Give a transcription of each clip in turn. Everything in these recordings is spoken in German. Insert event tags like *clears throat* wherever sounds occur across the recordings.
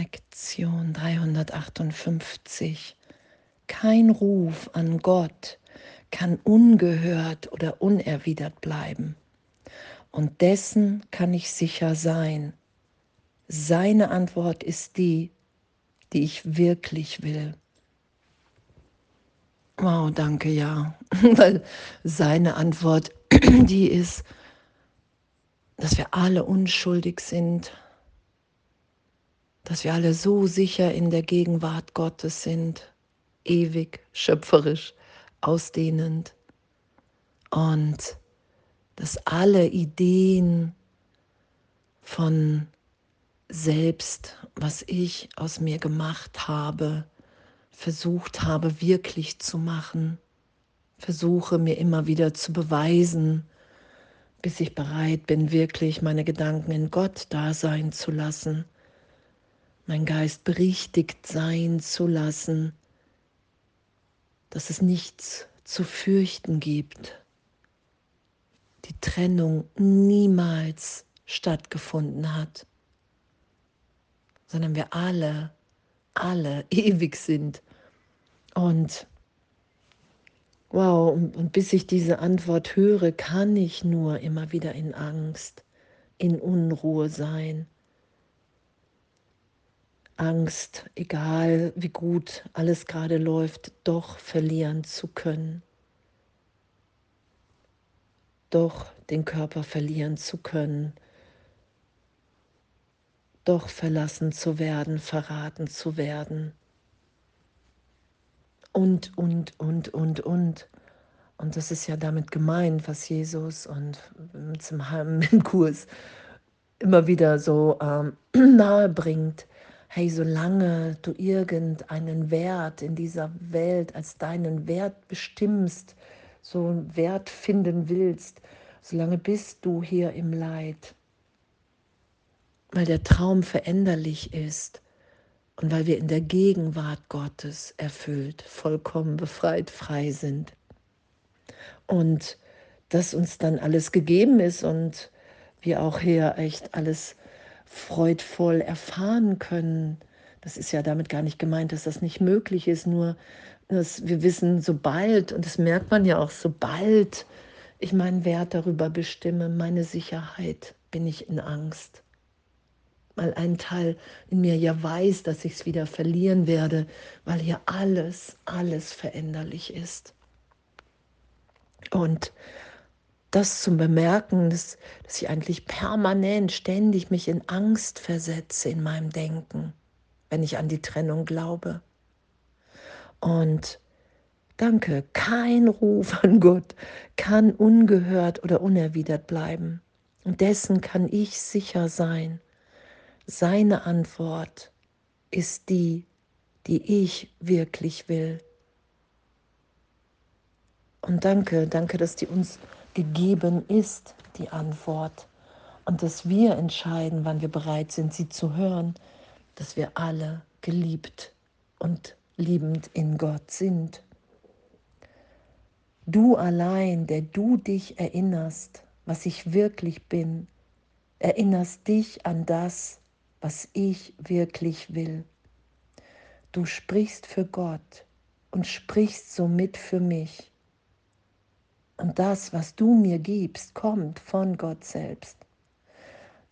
Lektion 358. Kein Ruf an Gott kann ungehört oder unerwidert bleiben. Und dessen kann ich sicher sein. Seine Antwort ist die, die ich wirklich will. Wow, danke, ja. *laughs* Weil seine Antwort, *clears throat* die ist, dass wir alle unschuldig sind, dass wir alle so sicher in der Gegenwart Gottes sind, ewig, schöpferisch, ausdehnend. Und dass alle Ideen von selbst, was ich aus mir gemacht habe, versucht habe wirklich zu machen, versuche mir immer wieder zu beweisen, bis ich bereit bin, wirklich meine Gedanken in Gott da sein zu lassen mein Geist berichtigt sein zu lassen, dass es nichts zu fürchten gibt. Die Trennung niemals stattgefunden hat, sondern wir alle, alle *laughs* ewig sind. Und wow, und, und bis ich diese Antwort höre, kann ich nur immer wieder in Angst, in Unruhe sein Angst, egal wie gut alles gerade läuft, doch verlieren zu können. Doch den Körper verlieren zu können. Doch verlassen zu werden, verraten zu werden. Und, und, und, und, und. Und das ist ja damit gemeint, was Jesus und zum *laughs* im Kurs immer wieder so ähm, *clears throat* nahe bringt hey, solange du irgendeinen Wert in dieser Welt als deinen Wert bestimmst, so einen Wert finden willst, solange bist du hier im Leid. Weil der Traum veränderlich ist und weil wir in der Gegenwart Gottes erfüllt, vollkommen befreit, frei sind. Und dass uns dann alles gegeben ist und wir auch hier echt alles freudvoll erfahren können. Das ist ja damit gar nicht gemeint, dass das nicht möglich ist, nur dass wir wissen, sobald, und das merkt man ja auch, sobald ich meinen Wert darüber bestimme, meine Sicherheit, bin ich in Angst. Weil ein Teil in mir ja weiß, dass ich es wieder verlieren werde, weil hier alles, alles veränderlich ist. Und das zum Bemerken, dass, dass ich eigentlich permanent, ständig mich in Angst versetze in meinem Denken, wenn ich an die Trennung glaube. Und danke, kein Ruf an Gott kann ungehört oder unerwidert bleiben. Und dessen kann ich sicher sein. Seine Antwort ist die, die ich wirklich will. Und danke, danke, dass die uns gegeben ist, die Antwort. Und dass wir entscheiden, wann wir bereit sind, sie zu hören, dass wir alle geliebt und liebend in Gott sind. Du allein, der du dich erinnerst, was ich wirklich bin, erinnerst dich an das, was ich wirklich will. Du sprichst für Gott und sprichst somit für mich. Und das, was du mir gibst, kommt von Gott selbst.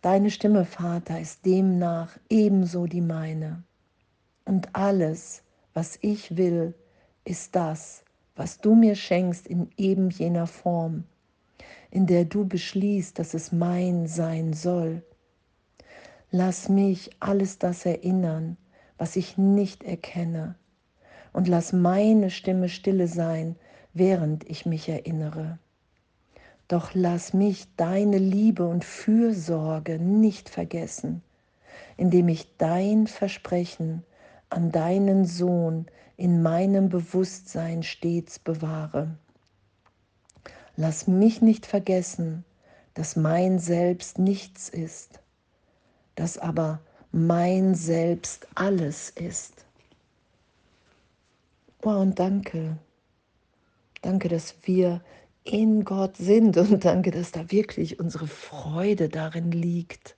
Deine Stimme, Vater, ist demnach ebenso die meine. Und alles, was ich will, ist das, was du mir schenkst in eben jener Form, in der du beschließt, dass es mein sein soll. Lass mich alles das erinnern, was ich nicht erkenne, und lass meine Stimme stille sein, während ich mich erinnere. Doch lass mich deine Liebe und Fürsorge nicht vergessen, indem ich dein Versprechen an deinen Sohn in meinem Bewusstsein stets bewahre. Lass mich nicht vergessen, dass mein Selbst nichts ist, dass aber mein Selbst alles ist. Oh, und danke. Danke, dass wir in Gott sind und danke, dass da wirklich unsere Freude darin liegt,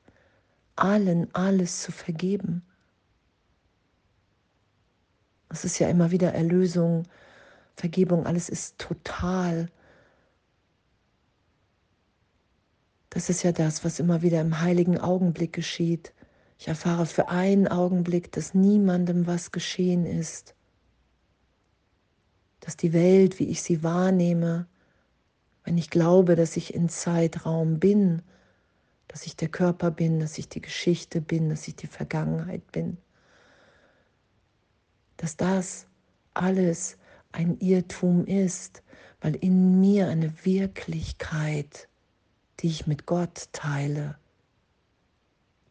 allen alles zu vergeben. Es ist ja immer wieder Erlösung, Vergebung, alles ist total. Das ist ja das, was immer wieder im heiligen Augenblick geschieht. Ich erfahre für einen Augenblick, dass niemandem was geschehen ist, dass die Welt, wie ich sie wahrnehme, wenn ich glaube, dass ich in Zeitraum bin, dass ich der Körper bin, dass ich die Geschichte bin, dass ich die Vergangenheit bin, dass das alles ein Irrtum ist, weil in mir eine Wirklichkeit, die ich mit Gott teile,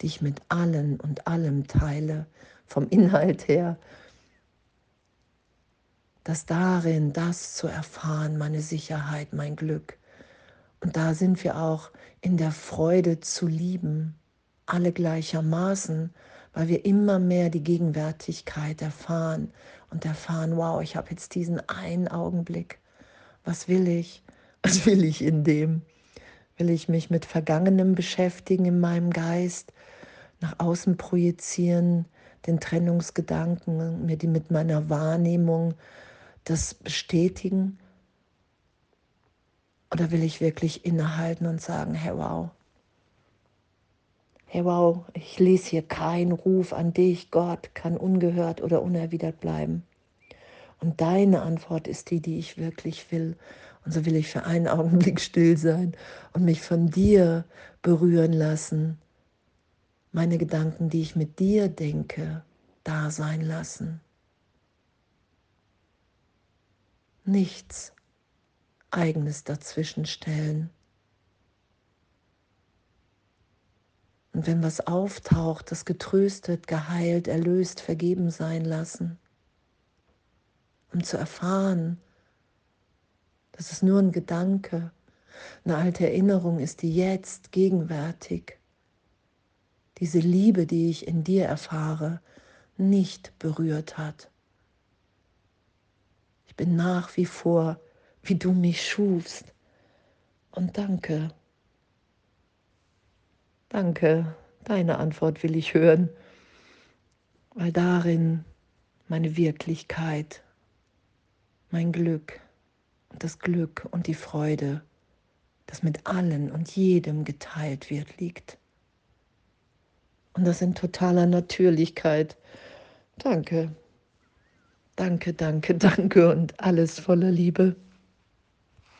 die ich mit allen und allem teile, vom Inhalt her, dass darin das zu erfahren, meine Sicherheit, mein Glück. Und da sind wir auch in der Freude zu lieben, alle gleichermaßen, weil wir immer mehr die Gegenwärtigkeit erfahren und erfahren, wow, ich habe jetzt diesen einen Augenblick. Was will ich? *laughs* Was will ich in dem? Will ich mich mit Vergangenem beschäftigen in meinem Geist, nach außen projizieren, den Trennungsgedanken, mir die mit meiner Wahrnehmung das bestätigen? Oder will ich wirklich innehalten und sagen, hey wow, hey wow, ich lese hier keinen Ruf an dich, Gott, kann ungehört oder unerwidert bleiben. Und deine Antwort ist die, die ich wirklich will. Und so will ich für einen *laughs* Augenblick still sein und mich von dir berühren lassen. Meine Gedanken, die ich mit dir denke, da sein lassen. Nichts eigenes dazwischen stellen. Und wenn was auftaucht, das getröstet, geheilt, erlöst, vergeben sein lassen, um zu erfahren, dass es nur ein Gedanke, eine alte Erinnerung ist, die jetzt gegenwärtig, diese Liebe, die ich in dir erfahre, nicht berührt hat. Bin nach wie vor wie du mich schufst. Und danke. Danke, deine Antwort will ich hören, weil darin meine Wirklichkeit, mein Glück und das Glück und die Freude, das mit allen und jedem geteilt wird, liegt. Und das in totaler Natürlichkeit. Danke, danke, danke, *laughs* danke und alles voller Liebe.